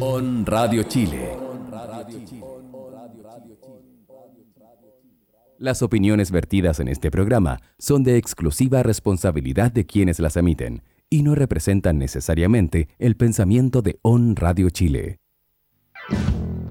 On Radio Chile. Las opiniones vertidas en este programa son de exclusiva responsabilidad de quienes las emiten y no representan necesariamente el pensamiento de On Radio Chile.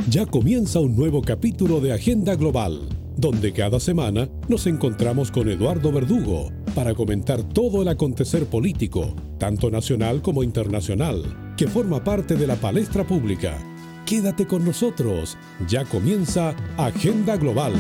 Ya comienza un nuevo capítulo de Agenda Global, donde cada semana nos encontramos con Eduardo Verdugo para comentar todo el acontecer político, tanto nacional como internacional, que forma parte de la palestra pública. Quédate con nosotros, ya comienza Agenda Global.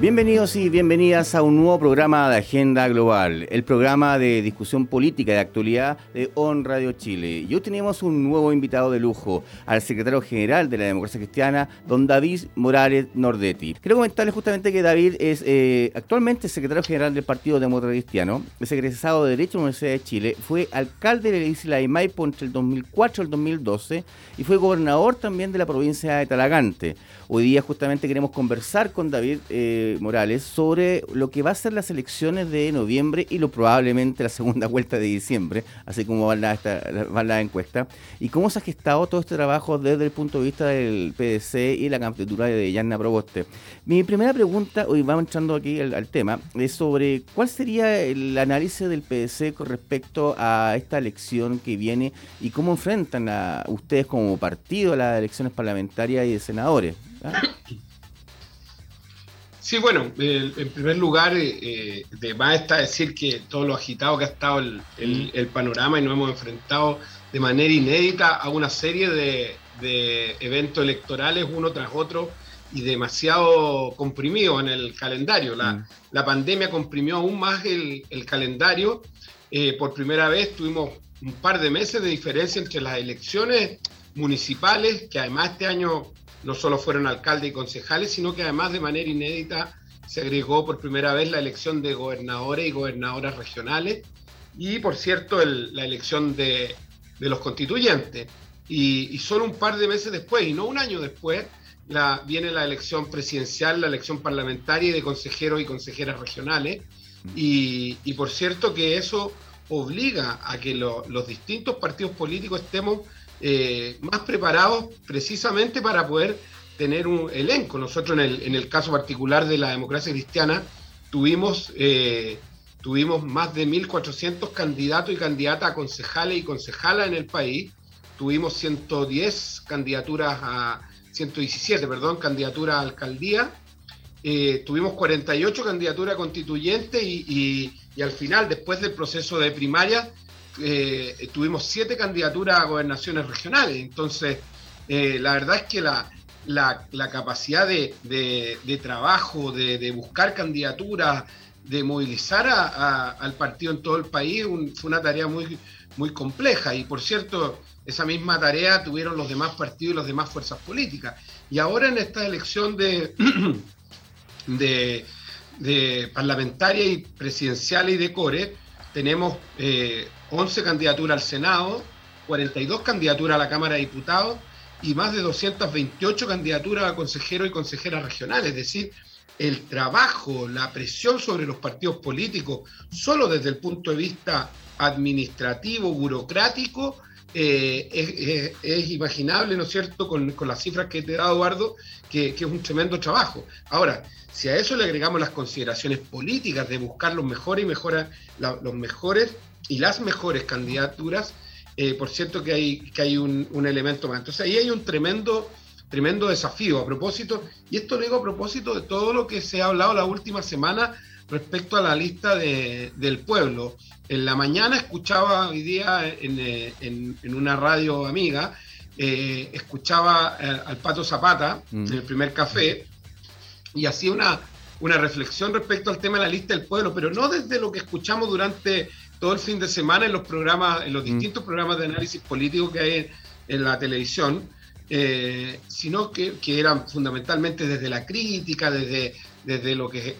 Bienvenidos y bienvenidas a un nuevo programa de Agenda Global, el programa de discusión política de actualidad de On Radio Chile. Y hoy tenemos un nuevo invitado de lujo, al secretario general de la Democracia Cristiana, don David Morales Nordetti. Quiero comentarles justamente que David es eh, actualmente secretario general del Partido Demócrata Cristiano, es egresado de Derecho de la Universidad de Chile, fue alcalde de la isla de Maipo entre el 2004 y el 2012 y fue gobernador también de la provincia de Talagante. Hoy día justamente queremos conversar con David eh, Morales sobre lo que va a ser las elecciones de noviembre y lo probablemente la segunda vuelta de diciembre, así como va la, va la encuesta, y cómo se ha gestado todo este trabajo desde el punto de vista del PDC y la candidatura de Yanna Proboste. Mi primera pregunta, hoy vamos entrando aquí al, tema, es sobre cuál sería el análisis del PDC con respecto a esta elección que viene y cómo enfrentan a ustedes como partido a las elecciones parlamentarias y de senadores. Sí, bueno, en primer lugar, eh, eh, de más está decir que todo lo agitado que ha estado mm. el, panorama y nos hemos enfrentado de manera inédita a una serie de, eventos electorales uno tras otro y demasiado comprimido en el calendario. La, mm. pandemia comprimió aún más el, calendario. Eh, por primera vez tuvimos un par de meses de diferencia entre las elecciones municipales, que además este año no solo fueron alcaldes y concejales, sino que además de manera inédita se agregó por primera vez la elección de gobernadores y gobernadoras regionales y, por cierto, la elección de, los constituyentes. Y, solo un par de meses después, y no un año después, viene la elección presidencial, la elección parlamentaria y de consejeros y consejeras regionales. Y, por cierto que eso obliga a que los distintos partidos políticos estemos eh, más preparados precisamente para poder tener un elenco. Nosotros en el, en el caso particular de la democracia cristiana tuvimos, eh, tuvimos más de 1.400 candidatos y candidatas a concejales y concejalas en el país. Tuvimos 110 candidaturas a 117, perdón, candidaturas a alcaldía. Eh, tuvimos 48 candidaturas constituyentes y, y, y, al final, después del proceso de primaria, eh, tuvimos siete candidaturas a gobernaciones regionales. Entonces, eh, la verdad es que la, la, capacidad de, de, trabajo, de, buscar candidaturas, de movilizar al partido en todo el país, fue una tarea muy, muy compleja. Y por cierto, esa misma tarea tuvieron los demás partidos y las demás fuerzas políticas. Y ahora en esta elección de, de, parlamentaria y presidencial y de core, tenemos eh, 11 candidaturas al Senado, 42 candidaturas a la Cámara de Diputados y más de 228 candidaturas a consejeros y consejeras regionales. Es decir, el trabajo, la presión sobre los partidos políticos, solo desde el punto de vista administrativo, burocrático, eh, es, imaginable, ¿no es cierto?, con, las cifras que te dado, Eduardo, que, es un tremendo trabajo. Ahora, si a eso le agregamos las consideraciones políticas de buscar los mejores y los mejores y las mejores candidaturas, eh, por cierto que hay, que hay un, elemento más. Entonces ahí hay un tremendo, tremendo desafío a propósito, y esto lo digo a propósito de todo lo que se ha hablado la última semana respecto a la lista del pueblo. En la mañana escuchaba hoy día en, una radio amiga, eh, escuchaba eh, al Pato Zapata mm. en el primer café y hacía una, una reflexión respecto al tema de la lista del pueblo, pero no desde lo que escuchamos durante todo el fin de semana en los programas, en los mm. distintos programas de análisis político que hay en, la televisión, eh, sino que, eran fundamentalmente desde la crítica, desde, desde lo que,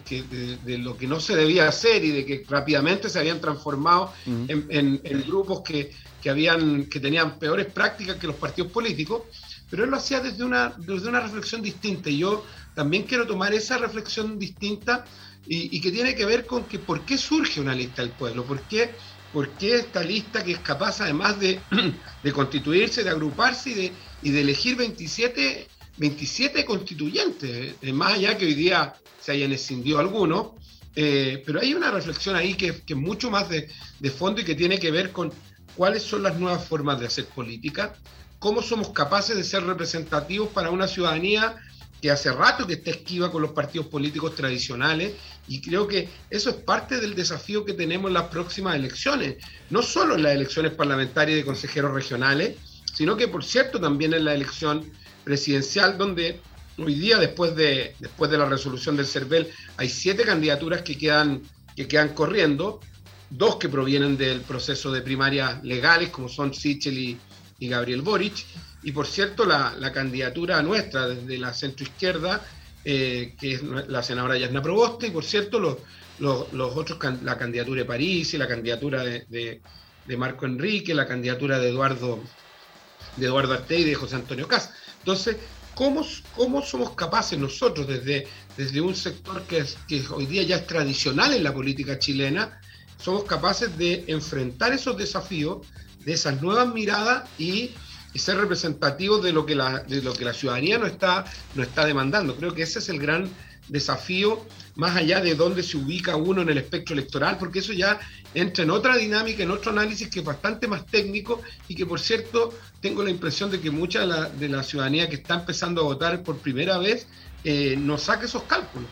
de, lo que no se debía hacer y de que rápidamente se habían transformado mm. en, grupos que, habían, que tenían peores prácticas que los partidos políticos, pero él lo hacía desde una, desde una reflexión distinta y yo también quiero tomar esa reflexión distinta y, que tiene que ver con que por qué surge una lista del pueblo, por qué, por qué esta lista que es capaz además de, de constituirse, de agruparse y de, y de elegir 27, 27 constituyentes, eh, más allá que hoy día se hayan escindido algunos, eh, pero hay una reflexión ahí que, es mucho más de, de, fondo y que tiene que ver con cuáles son las nuevas formas de hacer política, cómo somos capaces de ser representativos para una ciudadanía que hace rato que está esquiva con los partidos políticos tradicionales y creo que eso es parte del desafío que tenemos en las próximas elecciones, no solo en las elecciones parlamentarias de consejeros regionales, sino que por cierto también en la elección presidencial donde hoy día después de, después de la resolución del CERVEL hay siete candidaturas que quedan, que quedan corriendo, dos que provienen del proceso de primarias legales como son Sichel y, y Gabriel Boric, y por cierto, la, candidatura nuestra desde la centroizquierda, eh, que es la senadora Yasna Proboste, y por cierto, los, los, otros, la candidatura de París y la candidatura de, Marco Enrique, la candidatura de Eduardo, de Eduardo Arte y de José Antonio Cas. Entonces, ¿cómo, ¿cómo, somos capaces nosotros, desde, desde un sector que hoy día ya es tradicional en la política chilena, somos capaces de enfrentar esos desafíos, de esas nuevas miradas y y ser representativos de lo que la, de lo que la ciudadanía no está, no está demandando. Creo que ese es el gran desafío, más allá de dónde se ubica uno en el espectro electoral, porque eso ya entra en otra dinámica, en otro análisis que es bastante más técnico y que, por cierto, tengo la impresión de que mucha de la, de la ciudadanía que está empezando a votar por primera vez eh, no saque esos cálculos.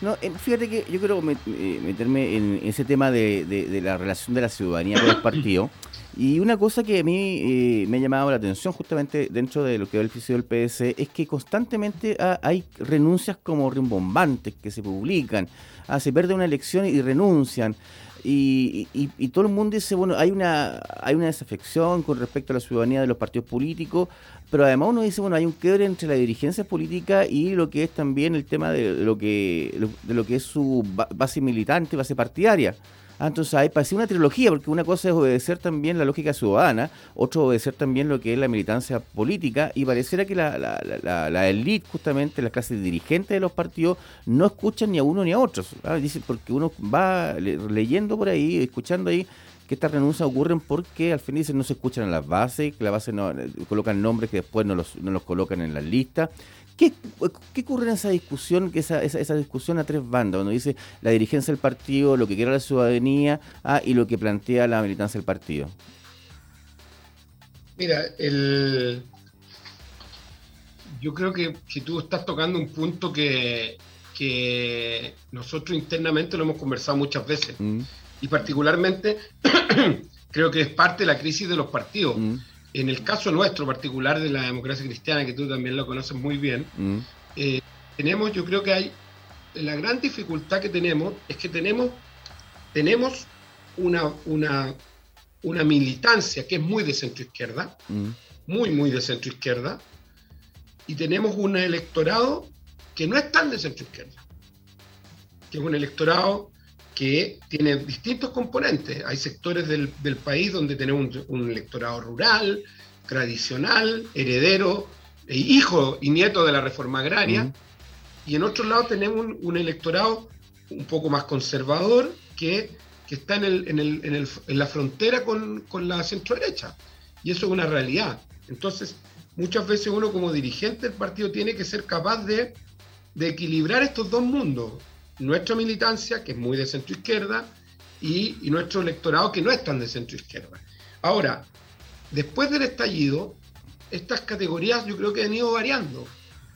No, eh, fíjate que yo quiero meterme en ese tema de, de, la relación de la ciudadanía con el partido. Y una cosa que a mí eh, me ha llamado la atención justamente dentro de lo que va el oficio del PS es que constantemente hay renuncias como rimbombantes que se publican. Ah, se pierde una elección y renuncian. Y, y, todo el mundo dice, bueno, hay una, hay una desafección con respecto a la ciudadanía de los partidos políticos, pero además uno dice, bueno, hay un quiebre entre la dirigencia política y lo que es también el tema de lo que, de lo que es su base militante, base partidaria. Ah, entonces ahí parece una trilogía, porque una cosa es obedecer también la lógica ciudadana, otro obedecer también lo que es la militancia política, y pareciera que la, la, la, la élite, justamente las clases dirigentes de los partidos, no escuchan ni a uno ni a otros. ¿ah? Dice, porque uno va leyendo por ahí, escuchando ahí, que estas renuncias ocurren porque al fin dicen no se escuchan en las bases, que la base no eh, colocan nombres que después no los, no los colocan en las listas ¿Qué, ocurre en esa discusión, que esa, esa, discusión a tres bandas, donde dice la dirigencia del partido, lo que quiere la ciudadanía ah, y lo que plantea la militancia del partido? Mira, el... yo creo que, tú estás tocando un punto que, que nosotros internamente lo hemos conversado muchas veces. Mm. Y particularmente creo que es parte de la crisis de los partidos. Mm en el caso nuestro particular de la democracia cristiana, que tú también lo conoces muy bien, mm. eh, tenemos, yo creo que hay, la gran dificultad que tenemos es que tenemos, tenemos una, una, una militancia que es muy de centro izquierda, mm. muy, muy de centro izquierda, y tenemos un electorado que no es tan de centro izquierda, que es un electorado que tiene distintos componentes. Hay sectores del, país donde tenemos un, electorado rural, tradicional, heredero, e hijo y nieto de la reforma agraria, y en otro lado tenemos un, electorado un poco más conservador que, está en, el, en, la frontera con, con la centro-derecha. Y eso es una realidad. Entonces, muchas veces uno como dirigente del partido tiene que ser capaz de, de equilibrar estos dos mundos nuestra militancia, que es muy de centro izquierda, y, nuestro electorado, que no es tan de centro izquierda. Ahora, después del estallido, estas categorías yo creo que han ido variando.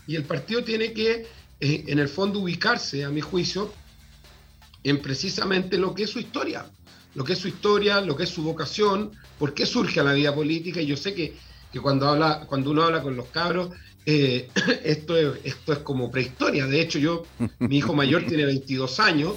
Y el partido tiene que, eh, en el fondo, ubicarse, a mi juicio, en precisamente lo que es su historia. Lo que es su historia, lo que es su vocación, por qué surge a la vida política. Y yo sé que, que cuando, habla, cuando uno habla con los cabros, eh, esto, es, esto es como prehistoria. De hecho, yo, mi hijo mayor tiene 22 años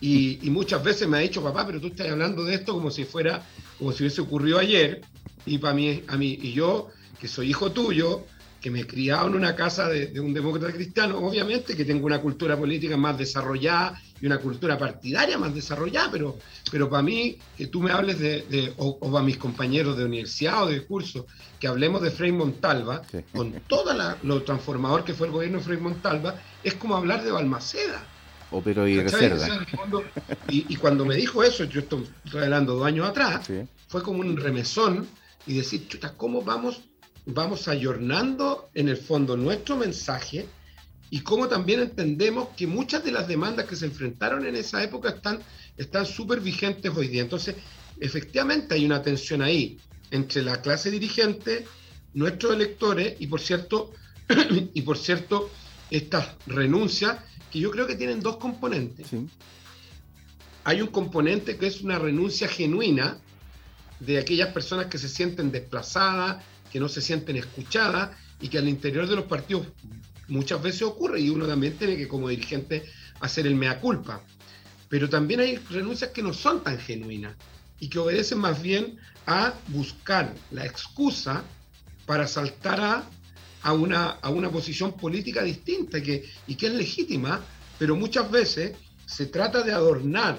y, muchas veces me ha dicho, papá, pero tú estás hablando de esto como si fuera, como si hubiese ocurrido ayer. Y para mí, a mí, y yo, que soy hijo tuyo, que me he criado en una casa de, un demócrata cristiano, obviamente que tengo una cultura política más desarrollada y una cultura partidaria más desarrollada, pero, pero para mí, que tú me hables de, o, para mis compañeros de universidad o de curso, que hablemos de Frei Montalva, con todo lo transformador que fue el gobierno de Frei Montalva, es como hablar de Balmaceda. Opero y reserva. y, cuando me dijo eso, yo estoy, hablando dos años atrás, fue como un remesón y decir, chuta, ¿cómo vamos, vamos ayornando en el fondo nuestro mensaje? Y cómo también entendemos que muchas de las demandas que se enfrentaron en esa época están están súper vigentes hoy día. Entonces, efectivamente hay una tensión ahí entre la clase dirigente, nuestros electores y por cierto, y por cierto, estas renuncias que yo creo que tienen dos componentes. Hay un componente que es una renuncia genuina de aquellas personas que se sienten desplazadas, que no se sienten escuchadas y que al interior de los partidos muchas veces ocurre y uno también tiene que como dirigente hacer el mea culpa. Pero también hay renuncias que no son tan genuinas y que obedecen más bien a buscar la excusa para saltar a, a, una, a una posición política distinta que, y que es legítima, pero muchas veces se trata de adornar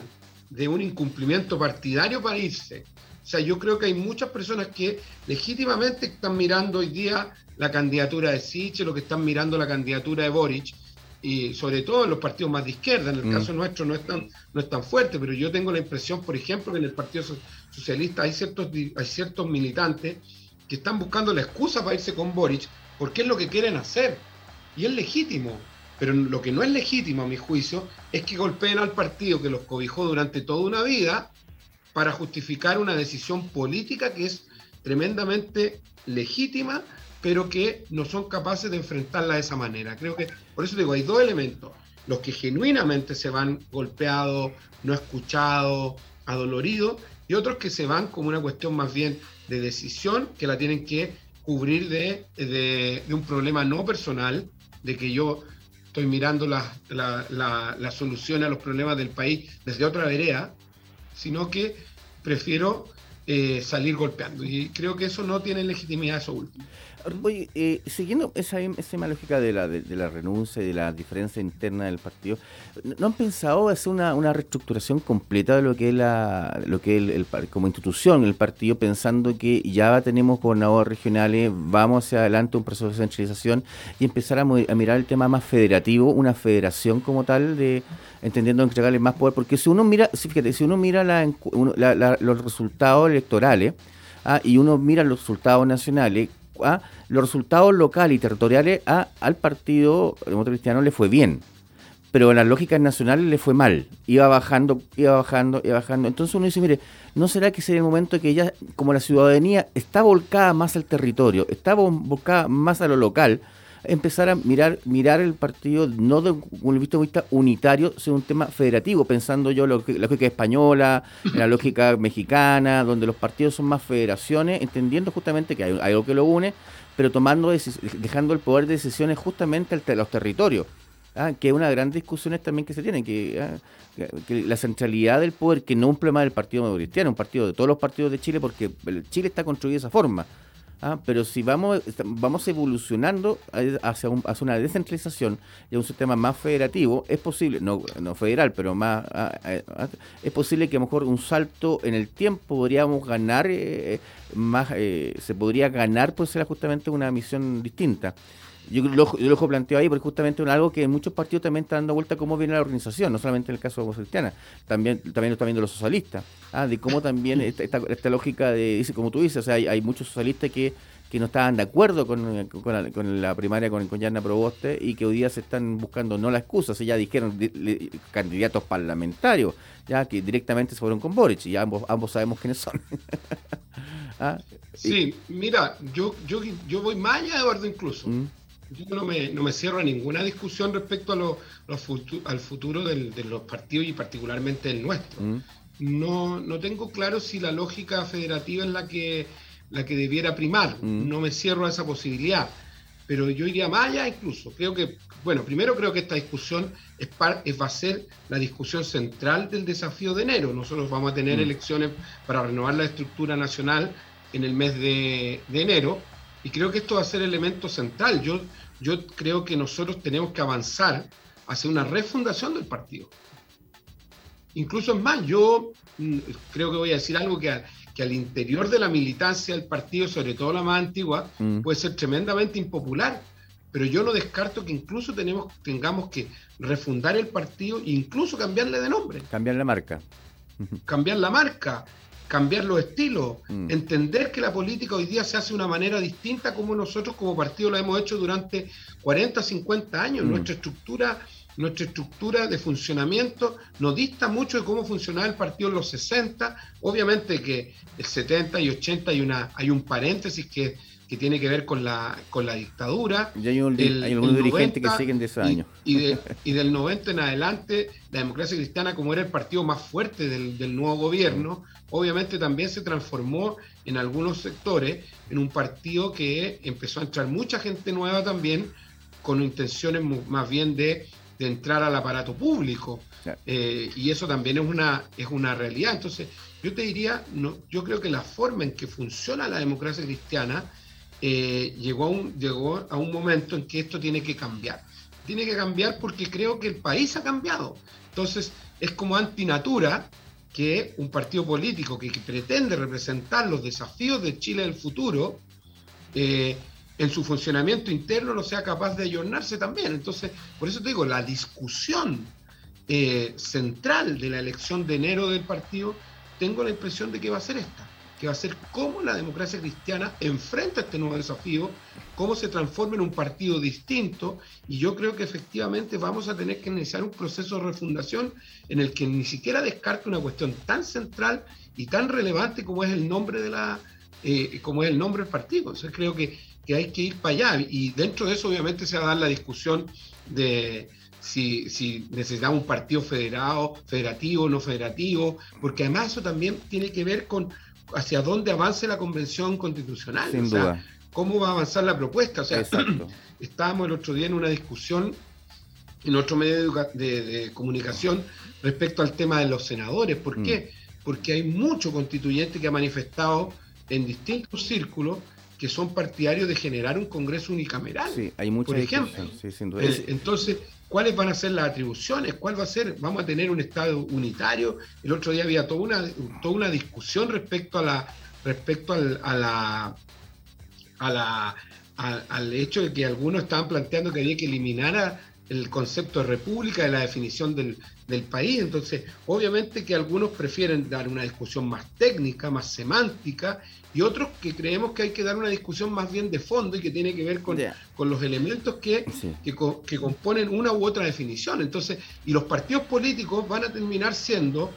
de un incumplimiento partidario para irse. O sea, yo creo que hay muchas personas que legítimamente están mirando hoy día la candidatura de Siche, lo que están mirando la candidatura de Boric, y sobre todo en los partidos más de izquierda, en el mm. caso nuestro no es, tan, no es tan fuerte, pero yo tengo la impresión, por ejemplo, que en el Partido Socialista hay ciertos, hay ciertos militantes que están buscando la excusa para irse con Boric, porque es lo que quieren hacer, y es legítimo, pero lo que no es legítimo, a mi juicio, es que golpeen al partido que los cobijó durante toda una vida para justificar una decisión política que es tremendamente legítima pero que no son capaces de enfrentarla de esa manera. Creo que, por eso digo, hay dos elementos. Los que genuinamente se van golpeados, no escuchados, adoloridos, y otros que se van como una cuestión más bien de decisión, que la tienen que cubrir de, de, un problema no personal, de que yo estoy mirando la, la, la, solución a los problemas del país desde otra vereda, sino que prefiero eh, salir golpeando. Y creo que eso no tiene legitimidad, eso último. Oye, eh, siguiendo esa, esa misma lógica de la, de, la renuncia y de la diferencia interna del partido, ¿no han pensado hacer una, una reestructuración completa de lo que es la, lo que el, como institución el partido, pensando que ya tenemos gobernadores regionales, vamos hacia adelante un proceso de centralización y empezar a, mirar el tema más federativo, una federación como tal, de entendiendo entregarle más poder? Porque si uno mira, fíjate, si uno mira la, los resultados electorales, ah, y uno mira los resultados nacionales, a los resultados locales y territoriales al Partido Demócrata Cristiano le fue bien, pero en las lógicas nacionales le fue mal. Iba bajando, iba bajando, iba bajando. Entonces uno dice, mire, ¿no será que sería el momento que ya, como la ciudadanía está volcada más al territorio, está volcada más a lo local, empezar a mirar mirar el partido no de un visto de vista unitario, sino un tema federativo, pensando yo lo, la lógica española, la lógica mexicana, donde los partidos son más federaciones, entendiendo justamente que hay, algo que lo une, pero tomando dejando el poder de decisiones justamente a los territorios. ¿ah? que es una gran discusión también que se tiene, ¿ah? que, la centralidad del poder, que no es un problema del Partido Cristiano, un partido de todos los partidos de Chile, porque Chile está construido de esa forma. Ah, pero si vamos, vamos evolucionando hacia, hacia una descentralización y un sistema más federativo, es posible, no, no federal, pero más, ah, ah, es posible que a lo mejor un salto en el tiempo podríamos ganar, eh, más, eh, se podría ganar, pues ser justamente una misión distinta. Yo lo, yo lo planteo ahí porque justamente es algo que en muchos partidos también está dando vuelta cómo viene la organización, no solamente en el caso de Cristiana, también, también lo están viendo los socialistas, ah, de cómo también esta, esta, lógica de, dice como tú dices, o sea, hay, hay muchos socialistas que, que no estaban de acuerdo con, con, la, primaria con, con Yarna Proboste y que hoy día se están buscando no la excusa, se ya dijeron candidatos parlamentarios, ya que directamente se fueron con Boric y ambos, ambos sabemos quiénes son. ¿Ah? Sí, mira, yo, yo, yo voy más allá, Eduardo, incluso. ¿Mm? Yo no me, no me cierro a ninguna discusión respecto a lo, al futuro de los partidos y particularmente el nuestro. Mm. No, no tengo claro si la lógica federativa es la que, la que debiera primar. Mm. No me cierro a esa posibilidad. Pero yo iría más allá incluso. Creo que, bueno, primero creo que esta discusión es, va a ser la discusión central del desafío de enero. Nosotros vamos a tener mm. elecciones para renovar la estructura nacional en el mes de, de enero y creo que esto va a ser elemento central. Yo, yo creo que nosotros tenemos que avanzar hacia una refundación del partido. Incluso es más, yo mm, creo que voy a decir algo que, que al interior de la militancia del partido, sobre todo la más antigua, mm. puede ser tremendamente impopular, pero yo no descarto que incluso tenemos, tengamos que refundar el partido e incluso cambiarle de nombre. Cambiar la marca. Cambiar la marca, cambiar los estilos, mm. entender que la política hoy día se hace de una manera distinta como nosotros como partido lo hemos hecho durante 40, 50 años. Mm. Nuestra estructura nuestra estructura de funcionamiento no dista mucho de cómo funcionaba el partido en los 60. Obviamente que el 70 y 80 hay, una, hay un paréntesis que que tiene que ver con la, con la dictadura. Y hay, algunos dirigentes que siguen de ese año. Y, y, del 90 en adelante, la democracia cristiana, como era el partido más fuerte del, del, nuevo gobierno, obviamente también se transformó en algunos sectores en un partido que empezó a entrar mucha gente nueva también, con intenciones más bien de, de entrar al aparato público. Eh, y eso también es una, es una realidad. Entonces, yo te diría, no, yo creo que la forma en que funciona la democracia cristiana eh, llegó, a un, llegó a un momento en que esto tiene que cambiar. Tiene que cambiar porque creo que el país ha cambiado. Entonces, es como antinatura que un partido político que, pretende representar los desafíos de Chile del futuro, eh, en su funcionamiento interno no sea capaz de ayornarse también. Entonces, por eso te digo, la discusión eh, central de la elección de enero del partido, tengo la impresión de que va a ser esta que va a ser cómo la democracia cristiana enfrenta este nuevo desafío, cómo se transforma en un partido distinto, y yo creo que efectivamente vamos a tener que iniciar un proceso de refundación en el que ni siquiera descarte una cuestión tan central y tan relevante como es el nombre de la eh, como es el nombre del partido. Entonces creo que, que hay que ir para allá, y dentro de eso obviamente se va a dar la discusión de si, si, necesitamos un partido federado, federativo, no federativo, porque además eso también tiene que ver con, hacia dónde avance la convención constitucional. Sin duda. cómo va a avanzar la propuesta. O sea, estábamos el otro día en una discusión en otro medio de, comunicación respecto al tema de los senadores. ¿Por mm. qué? Porque hay mucho constituyente que ha manifestado en distintos círculos que son partidarios de generar un Congreso unicameral. Sí, hay mucho. Por ejemplo. Sí, sin duda. Eh, entonces, cuáles van a ser las atribuciones, cuál va a ser, vamos a tener un Estado unitario. El otro día había toda una, toda una discusión respecto a la respecto al, a la, a al, hecho de que algunos estaban planteando que había que eliminar el concepto de república de la definición del, del país. Entonces, obviamente que algunos prefieren dar una discusión más técnica, más semántica, y otros que creemos que hay que dar una discusión más bien de fondo y que tiene que ver con, con los elementos que, que, componen una u otra definición. Entonces, y los partidos políticos van a terminar siendo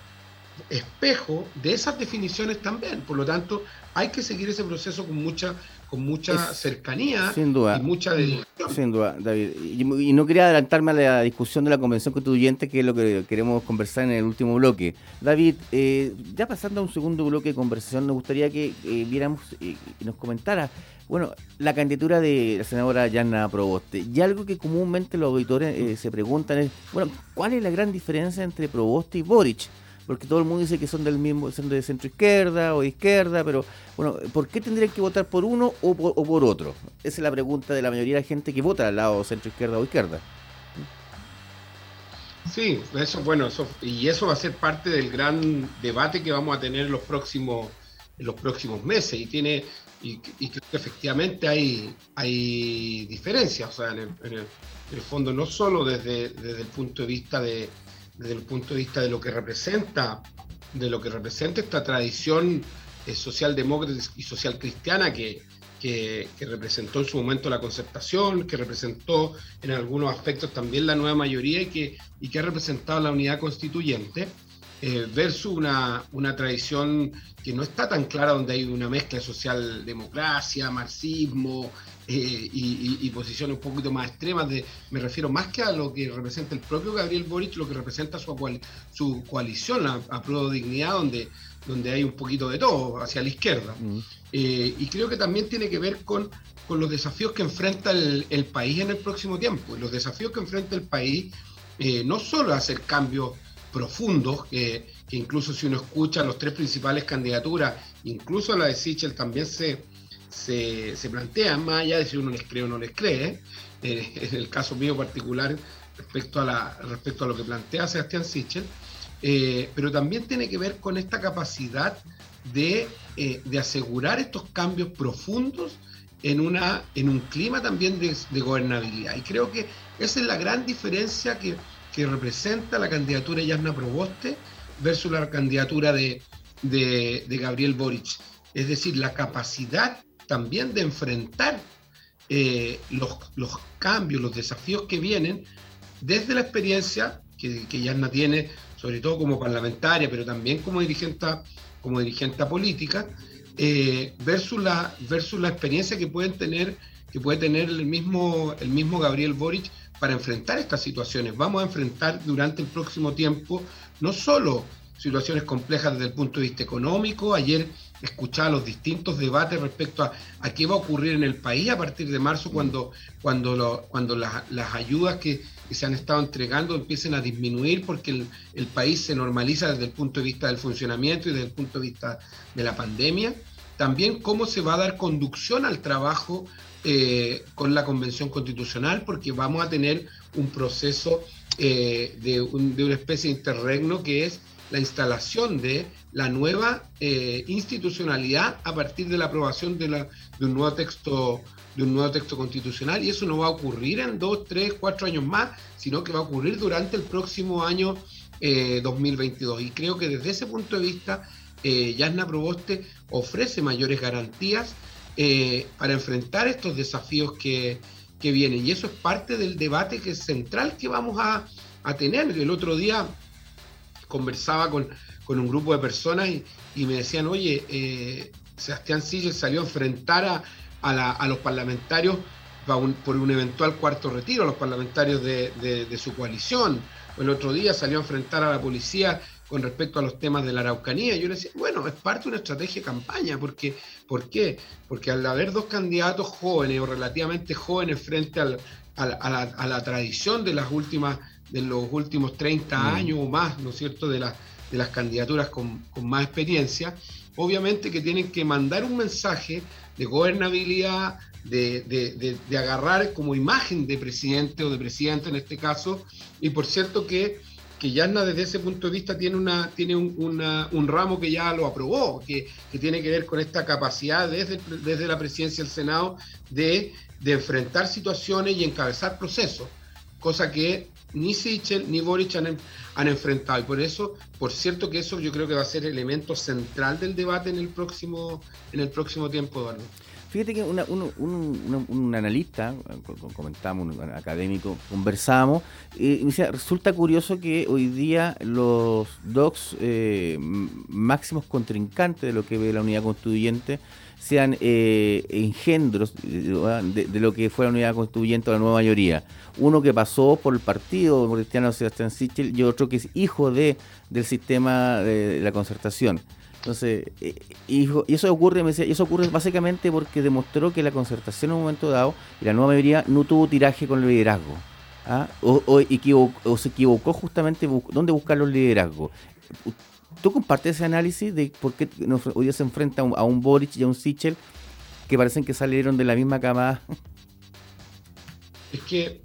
espejo de esas definiciones también. Por lo tanto, hay que seguir ese proceso con mucha con mucha cercanía sin duda, y mucha dedicación. Sin duda, David. Y, no quería adelantarme a la discusión de la Convención Constituyente, que es lo que queremos conversar en el último bloque. David, eh, ya pasando a un segundo bloque de conversación, nos gustaría que eh, viéramos eh, y nos comentara, bueno, la candidatura de la senadora Yana Proboste. Y algo que comúnmente los auditores se preguntan es, bueno, ¿cuál es la gran diferencia entre Proboste y Boric? Porque todo el mundo dice que son del mismo, son de centro izquierda o izquierda, pero bueno, ¿por qué tendrían que votar por uno o por, otro? Esa es la pregunta de la mayoría de la gente que vota al lado centro izquierda o izquierda. Sí, eso bueno, eso, y eso va a ser parte del gran debate que vamos a tener en los próximos, en los próximos meses. Y tiene, y, creo que efectivamente hay, hay diferencias, o sea, en el, fondo no solo desde, desde el punto de vista de, desde el punto de vista de lo que representa, de lo que representa esta tradición eh, socialdemócrata y social cristiana que, que, representó en su momento la concertación, que representó en algunos aspectos también la nueva mayoría y que, y que ha representado la unidad constituyente, eh, versus una, una tradición que no está tan clara, donde hay una mezcla de socialdemocracia, marxismo, eh, y, posiciones un poquito más extremas, de, me refiero más que a lo que representa el propio Gabriel Boric, lo que representa su, su coalición a, a Pro Dignidad, donde, donde hay un poquito de todo hacia la izquierda. Mm. Eh, y creo que también tiene que ver con, con los desafíos que enfrenta el, el, país en el próximo tiempo. Los desafíos que enfrenta el país eh, no solo hacer cambios profundos, que, que, incluso si uno escucha los tres principales candidaturas, incluso la de Sichel también se, se, se plantean, más allá de si uno les cree o no les cree, eh, en el caso mío particular respecto a, la, respecto a lo que plantea Sebastián Sichel, eh, pero también tiene que ver con esta capacidad de, eh, de, asegurar estos cambios profundos en, una, en un clima también de, gobernabilidad. Y creo que esa es la gran diferencia que, representa la candidatura de Yasna Proboste versus la candidatura de, Gabriel Boric. Es decir, la capacidad también de enfrentar eh, los, los, cambios, los desafíos que vienen desde la experiencia que, que Yasna tiene, sobre todo como parlamentaria, pero también como dirigente, como dirigente política, eh, versus, la, versus la experiencia que tener que puede tener el mismo, el mismo Gabriel Boric para enfrentar estas situaciones. Vamos a enfrentar durante el próximo tiempo no solo situaciones complejas desde el punto de vista económico, ayer escuchaba los distintos debates respecto a, a qué va a ocurrir en el país a partir de marzo cuando, cuando, cuando las, las ayudas que, que se han estado entregando empiecen a disminuir porque el, país se normaliza desde el punto de vista del funcionamiento y desde el punto de vista de la pandemia. También cómo se va a dar conducción al trabajo eh, con la Convención Constitucional, porque vamos a tener un proceso eh, de, una especie de interregno que es la instalación de la nueva eh, institucionalidad a partir de la aprobación de, la, de un nuevo texto de un nuevo texto constitucional y eso no va a ocurrir en dos, tres, cuatro años más, sino que va a ocurrir durante el próximo año 2022. Eh, y creo que desde ese punto de vista, eh, Yasna Proboste ofrece mayores garantías eh, para enfrentar estos desafíos que, vienen. Y eso es parte del debate que es central que vamos a, tener. El otro día conversaba con, un grupo de personas y, me decían, oye, Sebastián Siles salió a enfrentar a a, los parlamentarios por un eventual cuarto retiro, a los parlamentarios de, su coalición. El otro día salió a enfrentar a la policía con respecto a los temas de la Araucanía. Yo le decía, bueno, es parte de una estrategia de campaña, porque, ¿por qué? Porque al haber dos candidatos jóvenes o relativamente jóvenes frente a, la, tradición de las últimas de los últimos 30 mm. años o más, ¿no es cierto?, de, de las candidaturas con, con más experiencia, obviamente que tienen que mandar un mensaje de gobernabilidad, de, agarrar como imagen de presidente o de presidente en este caso. Y por cierto que, que desde ese punto de vista tiene, una, tiene un, ramo que ya lo aprobó, que, tiene que ver con esta capacidad desde, desde la presidencia del Senado de, enfrentar situaciones y encabezar procesos, cosa que ni Sichel ni Boric han, han, enfrentado. Y por eso, por cierto que eso yo creo que va a ser elemento central del debate en el próximo, en el próximo tiempo, Eduardo. Fíjate que un, analista, comentamos, un académico, conversamos, y decía, resulta curioso que hoy día los dos eh, máximos contrincantes de lo que ve la unidad constituyente sean eh, engendros de, lo que fue la unidad constituyente o la nueva mayoría. Uno que pasó por el partido cristiano Sebastián Sichel y otro que es hijo de del sistema de la concertación. Entonces, eh, y, eso ocurre, me decía, eso ocurre básicamente porque demostró que la concertación en un momento dado y la nueva mayoría no tuvo tiraje con el liderazgo. ¿ah? O, se equivocó justamente dónde buscar los liderazgos. ¿Tú compartes ese análisis de por qué hoy se enfrenta a un, Boric y a un Sichel que parecen que salieron de la misma cama? Es que,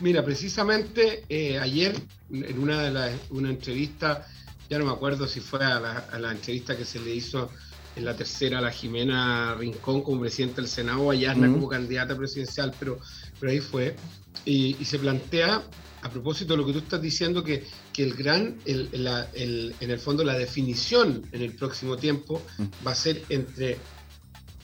mira, precisamente eh, ayer en una de las una entrevista ya no me acuerdo si fue a la, entrevista que se le hizo en la tercera a la Jimena Rincón como presidente del Senado, allá como candidata presidencial, pero, pero ahí fue. Y, se plantea, a propósito de lo que tú estás diciendo, que, que el gran, el, en el fondo la definición en el próximo tiempo va a ser entre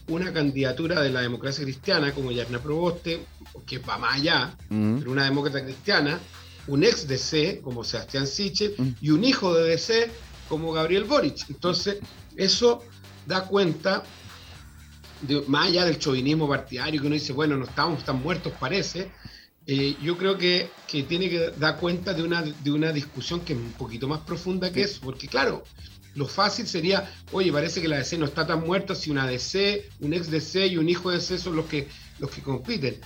una candidatura de la democracia cristiana, como Yarna Proboste, que va más allá, pero una demócrata cristiana, un ex DC como Sebastián Sichel mm. y un hijo de DC como Gabriel Boric. Entonces, eso da cuenta, de, más allá del chauvinismo partidario, que uno dice, bueno, no estamos tan muertos, parece, eh, yo creo que, tiene que dar cuenta de una, de una discusión que es un poquito más profunda que eso, porque claro, lo fácil sería, oye, parece que la DC no está tan muerta si una DC, un ex DC y un hijo de DC son los que, los que compiten,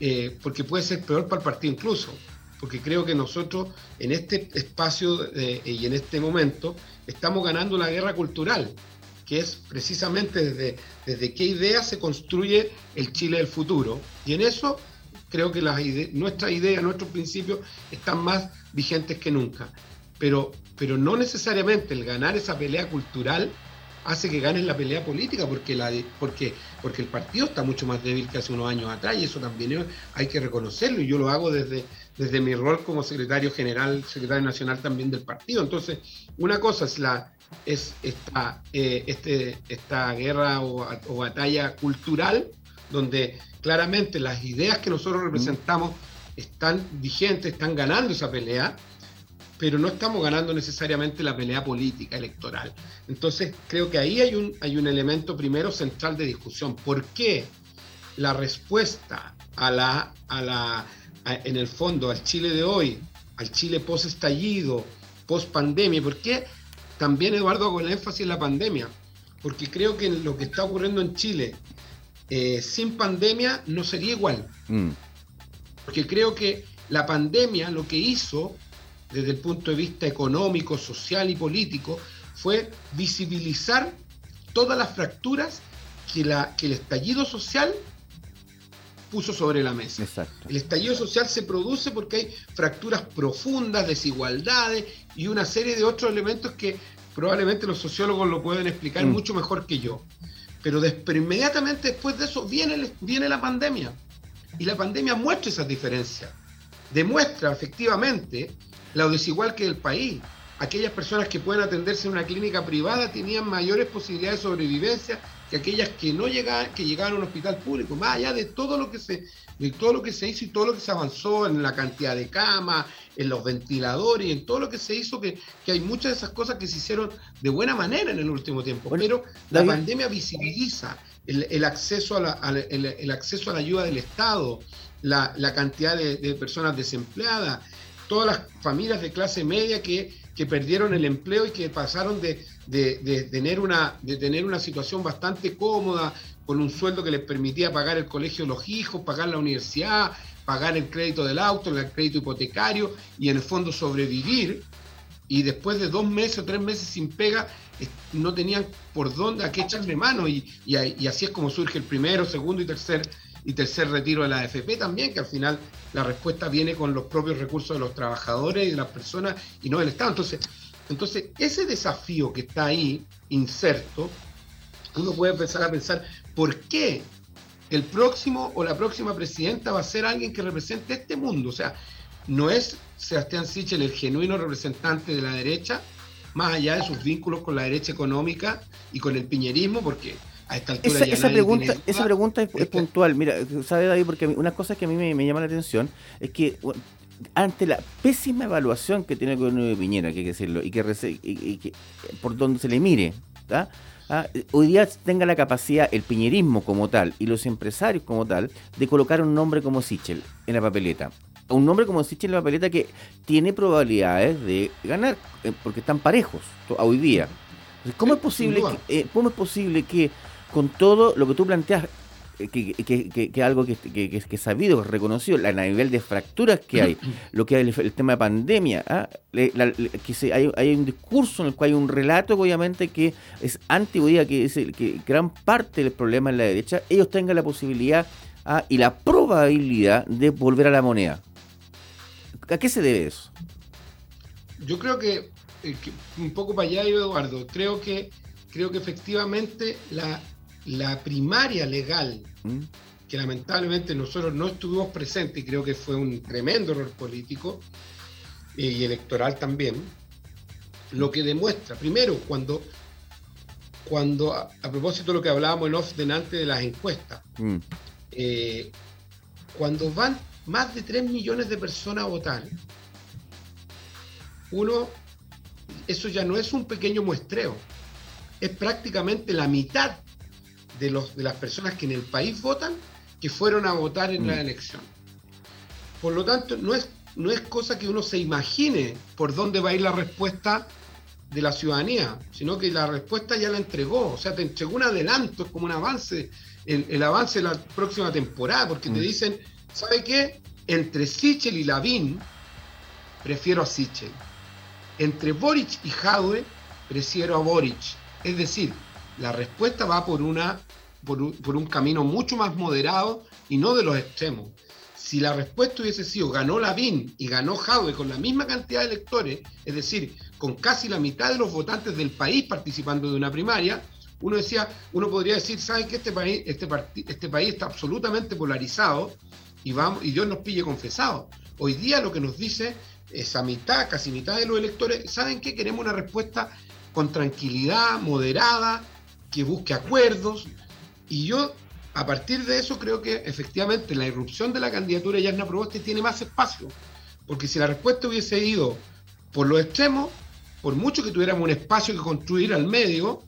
eh, porque puede ser peor para el partido incluso porque creo que nosotros en este espacio eh, y en este momento estamos ganando la guerra cultural, que es precisamente desde, qué idea se construye el Chile del futuro. Y en eso creo que las nuestras ideas, nuestros principios están más vigentes que nunca. Pero, pero no necesariamente el ganar esa pelea cultural hace que ganes la pelea política porque, la, porque, porque el partido está mucho más débil que hace unos años atrás y eso también hay que reconocerlo y yo lo hago desde, desde mi rol como secretario general, secretario nacional también del partido. Entonces, una cosa es, la, es esta, eh, este, esta guerra o, o batalla cultural donde claramente las ideas que nosotros representamos están vigentes, están ganando esa pelea, pero no estamos ganando necesariamente la pelea política electoral. Entonces, creo que ahí hay un, hay un elemento primero central de discusión. ¿Por qué la respuesta a la, a la, en el fondo, al Chile de hoy, al Chile post-estallido, post-pandemia, por qué también Eduardo hago el énfasis en la pandemia? Porque creo que lo que está ocurriendo en Chile eh, sin pandemia no sería igual. Mm. Porque creo que la pandemia lo que hizo desde el punto de vista económico, social y político, fue visibilizar todas las fracturas que, la, que el estallido social puso sobre la mesa. El estallido social se produce porque hay fracturas profundas, desigualdades y una serie de otros elementos que probablemente los sociólogos lo pueden explicar mm. mucho mejor que yo. Pero inmediatamente después de eso viene, viene la pandemia. Y la pandemia muestra esas diferencias. Demuestra efectivamente lo desigual que el país. Aquellas personas que pueden atenderse en una clínica privada tenían mayores posibilidades de sobrevivencia que aquellas que no llegaban, que llegaban a un hospital público, más allá de todo lo que se, de todo lo que se hizo y todo lo que se avanzó en la cantidad de camas, en los ventiladores y en todo lo que se hizo, que, hay muchas de esas cosas que se hicieron de buena manera en el último tiempo. Pero la pandemia visibiliza el, acceso a la, el, acceso a la ayuda del Estado, la, cantidad de personas desempleadas, todas las familias de clase media que, perdieron el empleo y que pasaron de, tener una, de tener una situación bastante cómoda, con un sueldo que les permitía pagar el colegio de los hijos, pagar la universidad, pagar el crédito del auto, el crédito hipotecario y en el fondo sobrevivir. Y después de dos meses o tres meses sin pega, no tenían por dónde a qué echarle mano. Y, y, y así es como surge el primero, segundo y tercer y tercer retiro de la AFP también, que al final la respuesta viene con los propios recursos de los trabajadores y de las personas y no del Estado. Entonces, entonces ese desafío que está ahí inserto, uno puede empezar a pensar por qué el próximo o la próxima presidenta va a ser alguien que represente este mundo. O sea, no es Sebastián Sichel el genuino representante de la derecha, más allá de sus vínculos con la derecha económica y con el piñerismo, porque esa, pregunta, esa pregunta es, puntual. Mira, ¿sabe David? Porque una cosa que a mí me, llama la atención es que ante la pésima evaluación que tiene el gobierno de Piñera, que hay que decirlo, y que, por donde se le mire, ah, hoy día tenga la capacidad el piñerismo como tal y los empresarios como tal de colocar un nombre como Sichel en la papeleta. Un nombre como Sichel en la papeleta que tiene probabilidades de ganar, eh, porque están parejos hoy día. ¿Cómo es posible eh, ¿cómo es posible que con todo lo que tú planteas, eh, que, que, que, algo que, que, es sabido, reconocido, a nivel de fracturas que hay, lo que hay el, tema de pandemia, ¿ah? que se, hay, hay, un discurso en el cual hay un relato obviamente que es antiguo, que es el, que gran parte del problema en la derecha, ellos tengan la posibilidad ¿ah? y la probabilidad de volver a la moneda. ¿A qué se debe eso? Yo creo que, eh, un poco para allá, Eduardo, creo que creo que efectivamente la, la primaria legal, ¿Mm? que lamentablemente nosotros no estuvimos presentes y creo que fue un tremendo error político eh, y electoral también, lo que demuestra, primero, cuando, cuando a, propósito de lo que hablábamos en off delante de las encuestas, ¿Mm? eh, cuando van más de 3 millones de personas a votar, uno, eso ya no es un pequeño muestreo, es prácticamente la mitad de, los, de las personas que en el país votan que fueron a votar en la mm. elección. Por lo tanto, no es, no es cosa que uno se imagine por dónde va a ir la respuesta de la ciudadanía, sino que la respuesta ya la entregó, o sea, te entregó un adelanto, es como un avance, el, avance de la próxima temporada, porque te mm. dicen, ¿sabe qué? Entre Sichel y Lavín, prefiero a Sichel. Entre Boric y Jadwe, prefiero a Boric. Es decir, la respuesta va por, una, por, un, camino mucho más moderado y no de los extremos. Si la respuesta hubiese sido ganó Lavín y ganó Jadwe con la misma cantidad de electores, es decir, con casi la mitad de los votantes del país participando de una primaria, uno decía, uno podría decir, ¿saben que este país, este, este país está absolutamente polarizado y, vamos, y Dios nos pille confesado? Hoy día lo que nos dice esa mitad, casi mitad de los electores, ¿saben qué? Queremos una respuesta con tranquilidad, moderada, que busque acuerdos. Y yo, a partir de eso, creo que efectivamente la irrupción de la candidatura de Yarna Proboste tiene más espacio. Porque si la respuesta hubiese ido por los extremos, por mucho que tuviéramos un espacio que construir al medio,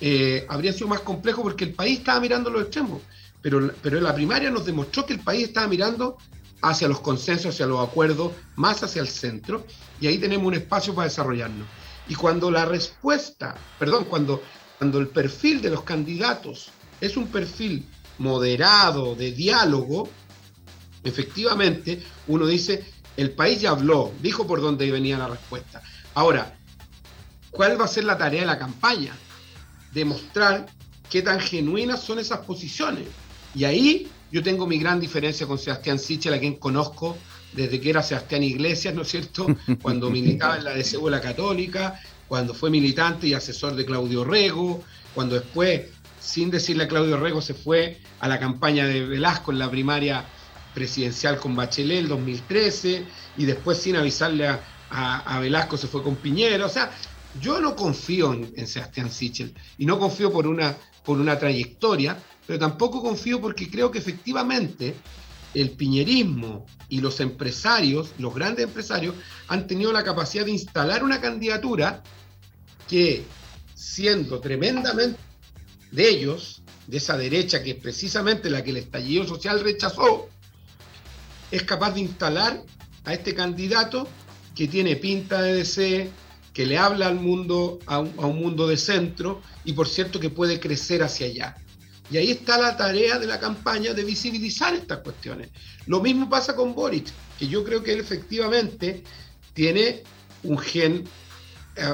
eh, habría sido más complejo porque el país estaba mirando los extremos. Pero, pero la primaria nos demostró que el país estaba mirando hacia los consensos, hacia los acuerdos, más hacia el centro, y ahí tenemos un espacio para desarrollarnos. Y cuando la respuesta, perdón, cuando, cuando el perfil de los candidatos es un perfil moderado, de diálogo, efectivamente uno dice, el país ya habló, dijo por dónde venía la respuesta. Ahora, ¿cuál va a ser la tarea de la campaña? Demostrar qué tan genuinas son esas posiciones. Y ahí yo tengo mi gran diferencia con Sebastián Sichel, a quien conozco desde que era Sebastián Iglesias, ¿no es cierto? Cuando militaba en la la Católica, cuando fue militante y asesor de Claudio Rego, cuando después, sin decirle a Claudio Rego, se fue a la campaña de Velasco en la primaria presidencial con Bachelet el 2013, y después sin avisarle a, Velasco se fue con Piñera. O sea, yo no confío en, Sebastián Sichel y no confío por una, por una trayectoria, pero tampoco confío porque creo que efectivamente el piñerismo y los empresarios, los grandes empresarios, han tenido la capacidad de instalar una candidatura que, siendo tremendamente de ellos, de esa derecha que es precisamente la que el estallido social rechazó, es capaz de instalar a este candidato que tiene pinta de DC, que le habla al mundo, a un, mundo de centro y por cierto que puede crecer hacia allá. Y ahí está la tarea de la campaña de visibilizar estas cuestiones. Lo mismo pasa con Boric, que yo creo que él efectivamente tiene un gen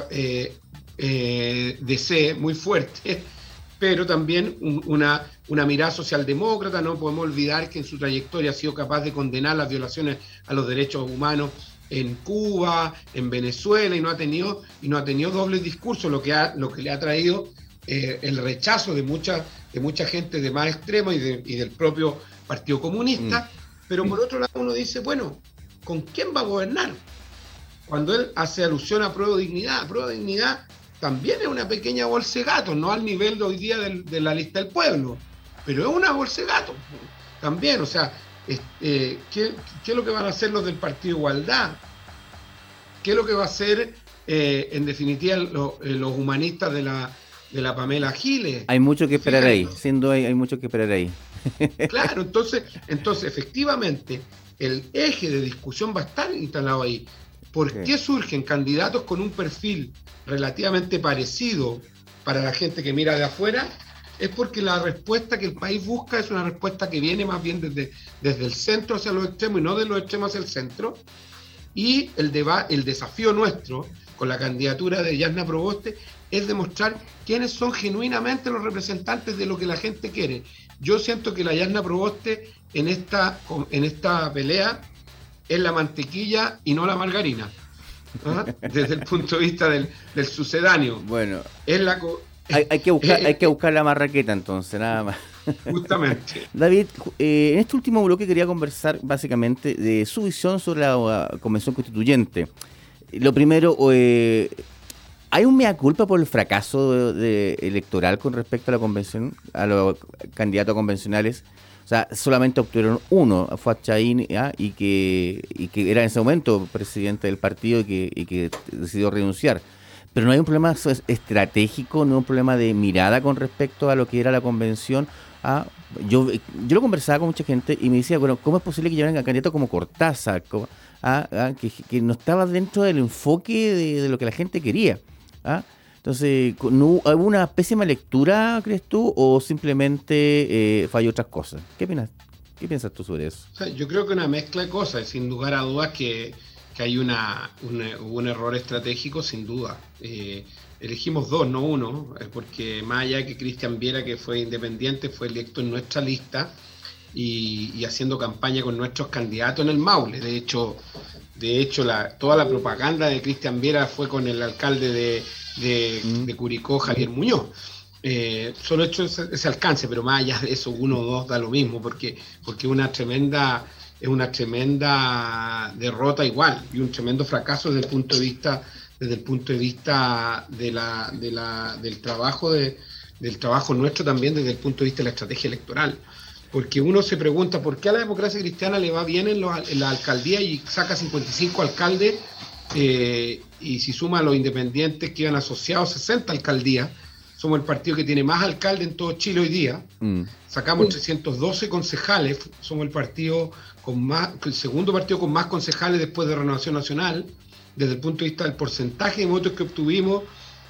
eh, eh, de C muy fuerte, pero también una, una mirada socialdemócrata. No podemos olvidar que en su trayectoria ha sido capaz de condenar las violaciones a los derechos humanos en Cuba, en Venezuela, y no ha tenido, y no ha tenido doble discurso, lo que, ha, lo que le ha traído eh, el rechazo de mucha, de mucha gente de más extremo y, del propio Partido Comunista, mm. pero por otro lado uno dice, bueno, ¿con quién va a gobernar? Cuando él hace alusión a prueba de dignidad, prueba de dignidad también es una pequeña bolsa de gato, no al nivel de hoy día de la lista del pueblo, pero es una bolsa de gato también, o sea, eh, ¿qué, es lo que van a hacer los del Partido Igualdad? ¿Qué es lo que va a hacer, eh, en definitiva, los humanistas de la, de la Pamela Giles. Hay mucho que esperar ahí, siendo hay, hay mucho que esperar ahí. Claro, entonces, entonces efectivamente el eje de discusión va a estar instalado ahí. ¿Por qué surgen candidatos con un perfil relativamente parecido para la gente que mira de afuera? Es porque la respuesta que el país busca es una respuesta que viene más bien desde, desde el centro hacia los extremos y no de los extremos hacia el centro. Y el, el desafío nuestro con la candidatura de Yasna Proboste es demostrar quiénes son genuinamente los representantes de lo que la gente quiere. Yo siento que la Yasna Proboste en esta, en esta pelea es la mantequilla y no la margarina. ¿ah? Desde el punto de vista del, sucedáneo. Bueno. Es la, hay, que buscar, hay que buscar la marraqueta entonces, nada más. Justamente. David, eh, en este último bloque quería conversar básicamente de su visión sobre la Convención Constituyente. Lo primero, eh, ¿Hay un mea culpa por el fracaso de, electoral con respecto a la convención, a los candidatos convencionales? O sea, solamente obtuvieron uno, fue Chaín, y, que, y que era en ese momento presidente del partido y que, y que decidió renunciar. Pero no hay un problema estratégico, no hay un problema de mirada con respecto a lo que era la convención. Ah, yo, yo lo conversaba con mucha gente y me decía, bueno, ¿cómo es posible que lleven a candidatos como Cortázar, ah, ah, que, no estaba dentro del enfoque de lo que la gente quería? ¿ah? Entonces, ¿hubo una pésima lectura, crees tú, o simplemente eh, falló otras cosas? ¿Qué piensas, ¿Qué piensas tú sobre eso? yo creo que una mezcla de cosas, sin lugar a dudas que, hay una, un error estratégico, sin duda. Eh, elegimos dos, no uno, porque más allá que Cristian Viera, que fue independiente, fue electo en nuestra lista y, haciendo campaña con nuestros candidatos en el Maule. De hecho, de hecho la, toda la propaganda de Cristian Viera fue con el alcalde de, de, mm. Curicó, Javier Muñoz. eh, solo he hecho ese, alcance, pero más allá de eso, uno o dos da lo mismo, porque, porque una tremenda, es una tremenda derrota igual y un tremendo fracaso desde el punto de vista, desde el punto de vista de la, de la, del trabajo de, del trabajo nuestro también desde el punto de vista de la estrategia electoral. Porque uno se pregunta por qué a la democracia cristiana le va bien en, la alcaldía y saca 55 alcaldes eh, y si suma a los independientes que iban asociados 60 alcaldías somos el partido que tiene más alcalde en todo Chile hoy día. Mm. Sacamos 312 concejales, somos el partido con más, el segundo partido con más concejales después de Renovación Nacional, desde el punto de vista del porcentaje de votos que obtuvimos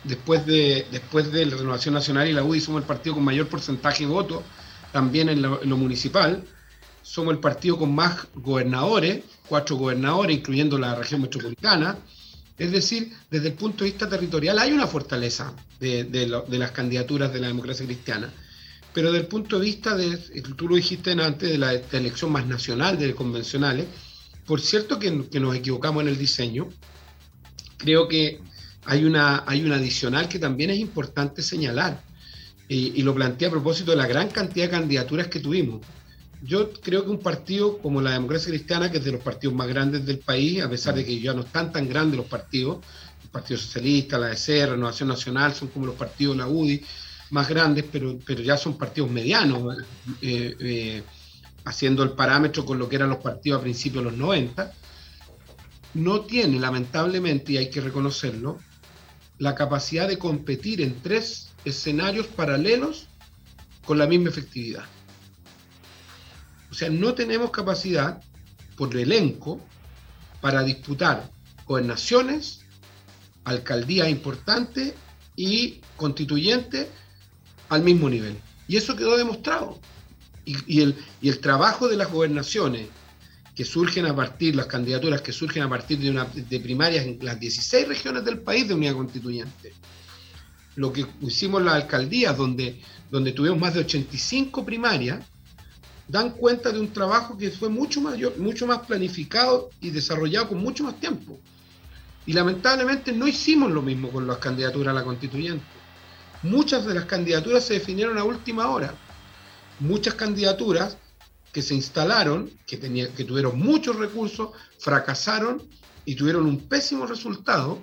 después de, después de la Renovación Nacional y la UDI, somos el partido con mayor porcentaje de votos, también en lo, en lo municipal. Somos el partido con más gobernadores, cuatro gobernadores, incluyendo la región metropolitana. Es decir, desde el punto de vista territorial hay una fortaleza de, las candidaturas de la democracia cristiana, pero desde el punto de vista de, tú lo dijiste antes, de la, elección más nacional, de convencionales, por cierto que, nos equivocamos en el diseño, creo que hay una, hay una adicional que también es importante señalar, y, y lo planteé a propósito de la gran cantidad de candidaturas que tuvimos yo creo que un partido como la democracia cristiana, que es de los partidos más grandes del país, a pesar de que ya no están tan grandes los partidos, el Partido Socialista, la EC, Renovación Nacional, son como los partidos de la UDI más grandes, pero, pero ya son partidos medianos, eh, eh, haciendo el parámetro con lo que eran los partidos a principios de los 90, no tiene, lamentablemente, y hay que reconocerlo, la capacidad de competir en tres escenarios paralelos con la misma efectividad. O sea, no tenemos capacidad por el elenco para disputar gobernaciones, alcaldías importantes y constituyentes al mismo nivel. Y eso quedó demostrado. Y, el, trabajo de las gobernaciones que surgen a partir, las candidaturas que surgen a partir de, primarias en las 16 regiones del país de unidad constituyente. Lo que hicimos las alcaldías, donde, donde tuvimos más de 85 primarias, dan cuenta de un trabajo que fue mucho mayor, mucho más planificado y desarrollado con mucho más tiempo. Y lamentablemente no hicimos lo mismo con las candidaturas a la constituyente. Muchas de las candidaturas se definieron a última hora. Muchas candidaturas que se instalaron, que, que tuvieron muchos recursos, fracasaron y tuvieron un pésimo resultado.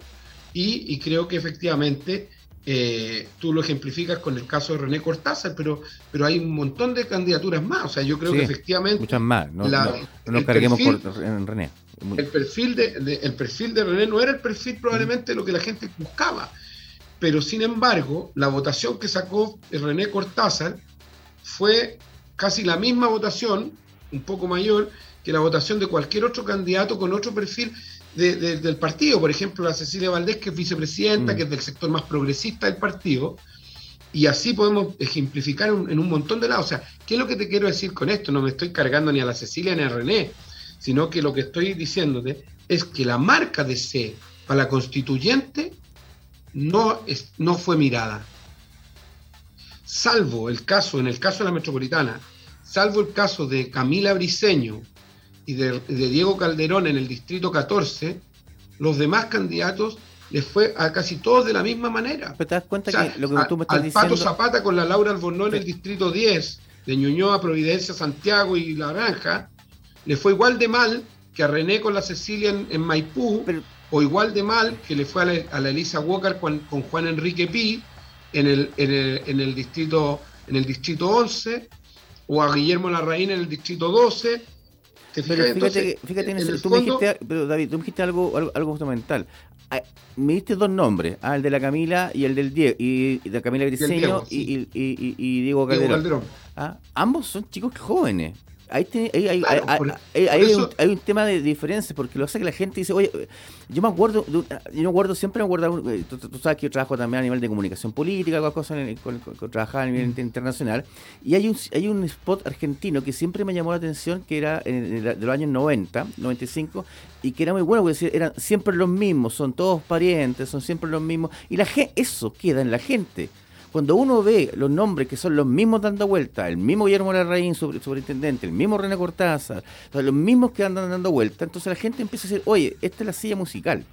Y, y creo que efectivamente eh, tú lo ejemplificas con el caso de René Cortázar, pero, pero hay un montón de candidaturas más. O sea, yo creo que efectivamente. Muchas más, no, nos carguemos por René. El perfil de, el perfil de René no era el perfil probablemente de lo que la gente buscaba. Pero sin embargo, la votación que sacó René Cortázar fue casi la misma votación, un poco mayor, que la votación de cualquier otro candidato con otro perfil del partido. Por ejemplo, la Cecilia Valdés, que es vicepresidenta, mm. que es del sector más progresista del partido. Y así podemos ejemplificar en un montón de lados. O sea, ¿qué es lo que te quiero decir con esto? No me estoy cargando ni a la Cecilia ni a René, sino que lo que estoy diciéndote es que la marca de C para la constituyente no, es, no fue mirada. Salvo el caso, en el caso de la metropolitana, salvo el caso de Camila Briceño, y de, Diego Calderón en el distrito 14, los demás candidatos les fue a casi todos de la misma manera. Pero te das cuenta que lo que tú me estás al Pato Zapata con la Laura Albornoz en el distrito 10, de Ñuñoa, Providencia, Santiago y La Granja, le fue igual de mal que a René con la Cecilia en, Maipú, o igual de mal que le fue a la, Elisa Walker con, Juan Enrique Pi en el, en el, en el distrito en el distrito 11, o a Guillermo Larraín en el distrito 12, pero fíjate, fíjate en tú me dijiste, pero David, tú me dijiste algo, algo, fundamental. Ah, me diste dos nombres, ah, el de la Camila y el del Diego, y, de Camila Griseño y, y, y, Diego Calderón. Ah, ambos son chicos jóvenes. Ahí, hay, un, tema de diferencia, porque lo hace que la gente dice, oye, yo me acuerdo, yo me acuerdo, siempre me acuerdo, eh, tú, sabes que yo trabajo también a nivel de comunicación política, cosas, con, a nivel internacional, y hay un, hay un spot argentino que siempre me llamó la atención, que era de los años 90, 95, y que era muy bueno, porque eran siempre los mismos, son todos parientes, son siempre los mismos, y la gente, eso queda en la gente cuando uno ve los nombres que son los mismos dando vuelta, el mismo Guillermo Larraín, superintendente, el mismo René Cortázar, los mismos que andan dando vuelta, entonces la gente empieza a decir, oye, esta es la silla musical.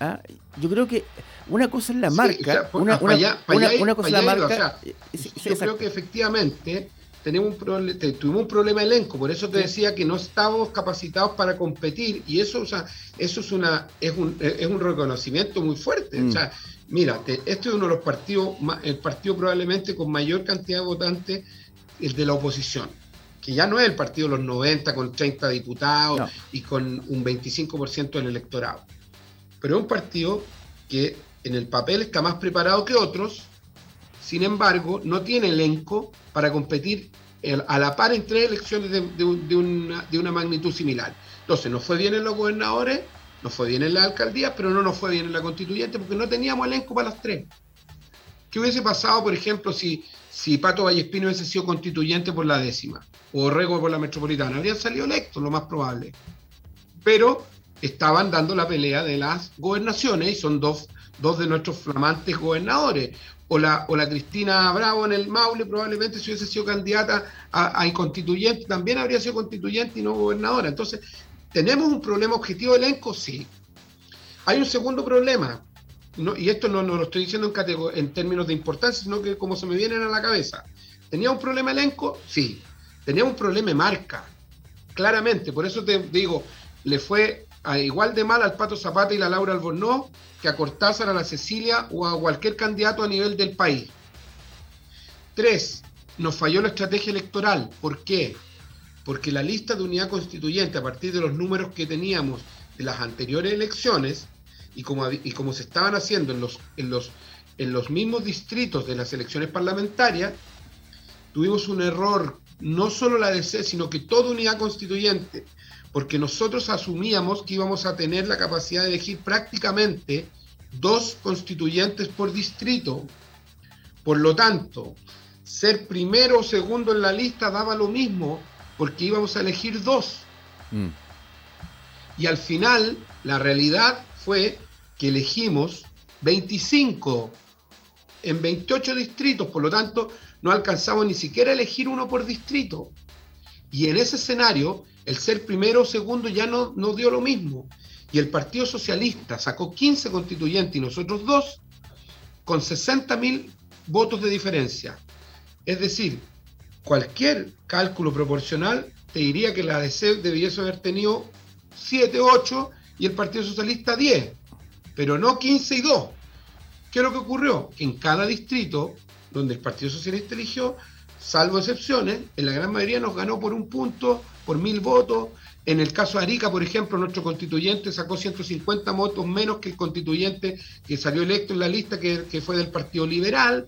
¿ah? Yo creo que una cosa es la marca, una, cosa es la marca. yo creo que efectivamente tenemos un tuvimos un problema elenco, por eso te decía que no estábamos capacitados para competir y eso, o sea, eso es una es un, es un reconocimiento muy fuerte. O sea, mira, este es uno de los partidos, el partido probablemente con mayor cantidad de votantes, el de la oposición que ya no es el partido de los 90 con 30 diputados y con un 25% del electorado. Pero es un partido que en el papel está más preparado que otros, sin embargo, no tiene elenco para competir a la par en tres elecciones de, una, magnitud similar. Entonces, nos fue bien en los gobernadores, nos fue bien en la alcaldía, pero no nos fue bien en la constituyente porque no teníamos elenco para las tres. ¿Qué hubiese pasado, por ejemplo, si, si Pato Vallespino hubiese sido constituyente por la décima o Rego por la metropolitana? Habrían salido electos, lo más probable. Pero estaban dando la pelea de las gobernaciones y son dos, dos de nuestros flamantes gobernadores. O la, o la Cristina Bravo en el Maule probablemente si hubiese sido candidata a, a constituyente, también habría sido constituyente y no gobernadora. Entonces, ¿tenemos un problema objetivo de elenco? Sí. Hay un segundo problema, y esto no, lo estoy diciendo en, en términos de importancia, sino que como se me vienen a la cabeza. ¿Tenía un problema elenco? Sí. Tenía un problema de marca, claramente. Por eso te digo, le fue igual de mal al Pato Zapata y la Laura Albornoz que a Cortázar, a la Cecilia o a cualquier candidato a nivel del país. Tres, nos falló la estrategia electoral. ¿Por qué? Porque la lista de unidad constituyente, a partir de los números que teníamos de las anteriores elecciones, y como, y como se estaban haciendo en los, en, los, en los mismos distritos de las elecciones parlamentarias, tuvimos un error, no solo la DC, sino que toda unidad constituyente porque nosotros asumíamos que íbamos a tener la capacidad de elegir prácticamente dos constituyentes por distrito. Por lo tanto, ser primero o segundo en la lista daba lo mismo, porque íbamos a elegir dos. Mm. Y al final, la realidad fue que elegimos 25 en 28 distritos, por lo tanto, no alcanzamos ni siquiera a elegir uno por distrito. Y en ese escenario, el ser primero o segundo ya no, no dio lo mismo. Y el Partido Socialista sacó 15 constituyentes y nosotros dos, con 60 mil votos de diferencia. Es decir, cualquier cálculo proporcional te diría que la ADC debiese haber tenido 7, 8 y el Partido Socialista 10, pero no 15 y 2. ¿Qué es lo que ocurrió? Que en cada distrito donde el Partido Socialista eligió, salvo excepciones, en la gran mayoría nos ganó por un punto, por mil votos. En el caso de Arica, por ejemplo, nuestro constituyente sacó 150 votos menos que el constituyente que salió electo en la lista, que, fue del Partido Liberal.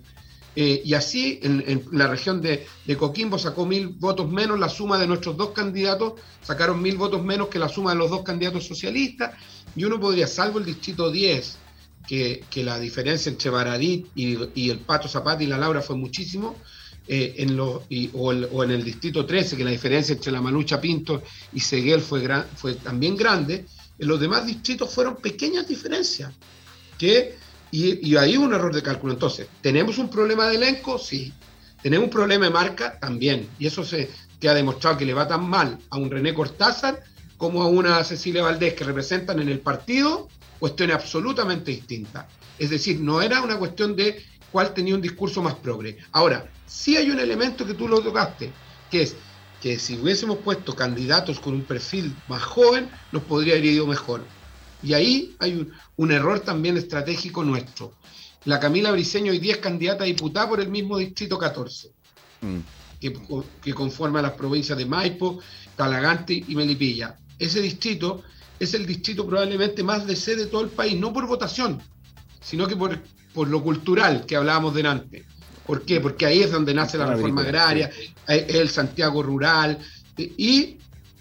Eh, y así, en, la región de, Coquimbo sacó mil votos menos, la suma de nuestros dos candidatos sacaron mil votos menos que la suma de los dos candidatos socialistas. Y uno podría, salvo el distrito 10, que, la diferencia entre Baradit y, y el Pato Zapata y la Laura fue muchísimo, eh, en o, en el distrito 13, que la diferencia entre la Malucha Pinto y Seguel fue, fue también grande, en los demás distritos fueron pequeñas diferencias. Que, y, y ahí un error de cálculo. Entonces, ¿tenemos un problema de elenco? Sí. ¿Tenemos un problema de marca? También. Y eso se que ha demostrado que le va tan mal a un René Cortázar como a una Cecilia Valdés que representan en el partido cuestiones absolutamente distintas. Es decir, no era una cuestión de cuál tenía un discurso más progre. Ahora, sí hay un elemento que tú lo tocaste, que es que si hubiésemos puesto candidatos con un perfil más joven, nos podría haber ido mejor. Y ahí hay un, error también estratégico nuestro. La Camila Briceño hoy día es candidata a diputada por el mismo distrito 14, mm. que, que, conforma las provincias de Maipo, Talagante y Melipilla. Ese distrito es el distrito probablemente más de sede de todo el país, no por votación, sino que por por lo cultural que hablábamos delante. ¿Por qué? Porque ahí es donde nace la reforma agraria, es el Santiago rural, y,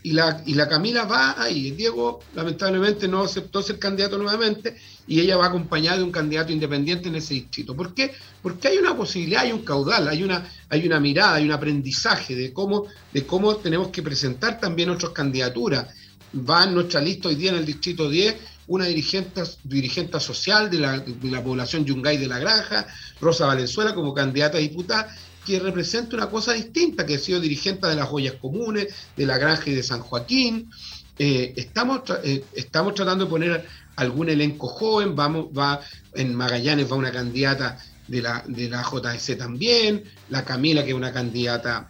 y, la, y la Camila va ahí. Diego lamentablemente no aceptó ser candidato nuevamente y ella va acompañada de un candidato independiente en ese distrito. ¿Por qué? Porque hay una posibilidad, hay un caudal, hay una, hay una mirada, hay un aprendizaje de cómo, de cómo tenemos que presentar también nuestras candidaturas. Va en nuestra lista hoy día en el distrito 10 una dirigente, dirigente social de la, de la población Yungay de la Granja, Rosa Valenzuela como candidata a diputada, que representa una cosa distinta, que ha sido dirigente de las joyas comunes, de la Granja y de San Joaquín. Eh, estamos, eh, estamos tratando de poner algún elenco joven, vamos, va, en Magallanes va una candidata de la, de la JS también, la Camila, que es una candidata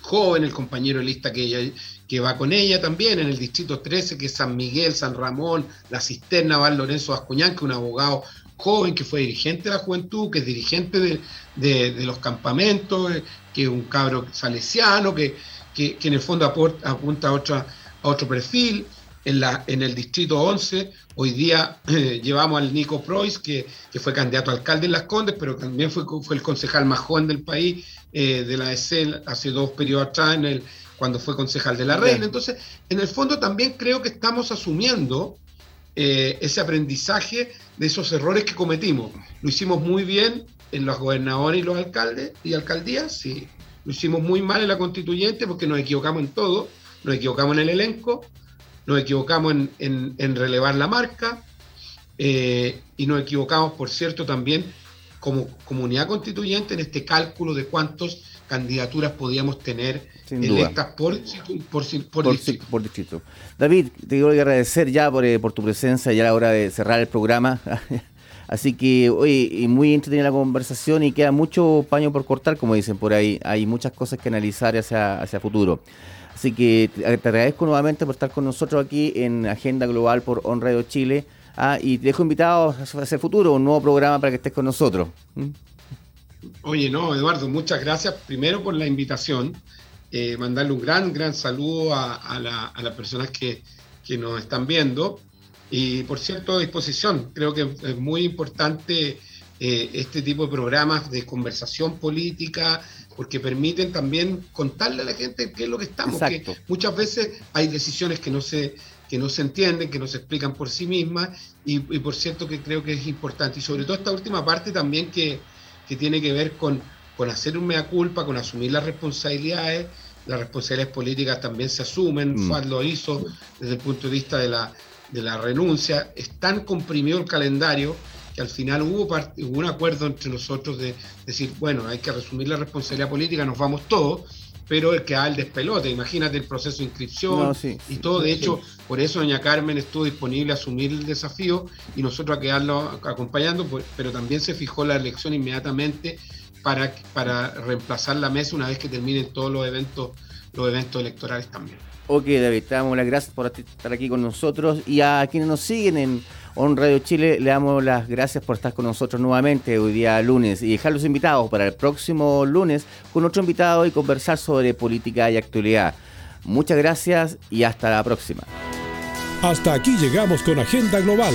joven, el compañero de lista que, ella, que va con ella también, en el distrito 13, que es San Miguel, San Ramón, la cisterna, va Lorenzo Ascuñán, que es un abogado joven, que fue dirigente de la juventud, que es dirigente de, los campamentos, eh, que es un cabro salesiano, que, que, en el fondo apunta a, otra, a otro perfil. En, la, en el distrito 11, hoy día eh, llevamos al Nico Prois, que, que, fue candidato a alcalde en Las Condes, pero también fue, fue el concejal más joven del país eh, de la ESEL hace dos periodos atrás, en el, cuando fue concejal de la Reina. Entonces, en el fondo también creo que estamos asumiendo eh, ese aprendizaje de esos errores que cometimos. Lo hicimos muy bien en los gobernadores y los alcaldes y alcaldías, sí. Lo hicimos muy mal en la constituyente porque nos equivocamos en todo, nos equivocamos en el elenco, nos equivocamos en, relevar la marca eh, y nos equivocamos, por cierto, también como comunidad constituyente en este cálculo de cuántas candidaturas podíamos tener electas por, por, por, distrito. David, te quiero agradecer ya por, eh, por tu presencia, ya a la hora de cerrar el programa. Así que, oye, muy entretenida la conversación y queda mucho paño por cortar, como dicen por ahí. Hay muchas cosas que analizar hacia, hacia futuro. Así que te, agradezco nuevamente por estar con nosotros aquí en Agenda Global por On Radio Chile. Ah, y te dejo invitado hacia el futuro, un nuevo programa para que estés con nosotros. ¿Mm? Oye, no, Eduardo, muchas gracias primero por la invitación. Eh, mandarle un gran, gran saludo a, las personas que, nos están viendo. Y por cierto, a disposición. Creo que es muy importante eh, este tipo de programas de conversación política, porque permiten también contarle a la gente qué es lo que estamos. Que muchas veces hay decisiones que no se que no se entienden, que no se explican por sí mismas, y, por cierto que creo que es importante. Y sobre todo esta última parte también que, tiene que ver con, con hacer un mea culpa, con asumir las responsabilidades. Las responsabilidades políticas también se asumen, mm. lo hizo desde el punto de vista de la, de la renuncia. Es tan comprimido el calendario que al final hubo, hubo un acuerdo entre nosotros de decir, bueno, hay que resumir la responsabilidad política, nos vamos todos, pero el que da el despelote, imagínate el proceso de inscripción y todo, de hecho, por eso doña Carmen estuvo disponible a asumir el desafío y nosotros a quedarlo acompañando, pero también se fijó la elección inmediatamente para, para reemplazar la mesa una vez que terminen todos los eventos, los eventos electorales también. Ok, David, te damos las gracias por estar aquí con nosotros y a quienes nos siguen en On Radio Chile le damos las gracias por estar con nosotros nuevamente hoy día lunes y dejar los invitados para el próximo lunes con otro invitado y conversar sobre política y actualidad. Muchas gracias y hasta la próxima. Hasta aquí llegamos con Agenda Global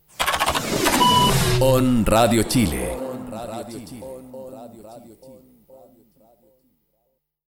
On Radio Chile.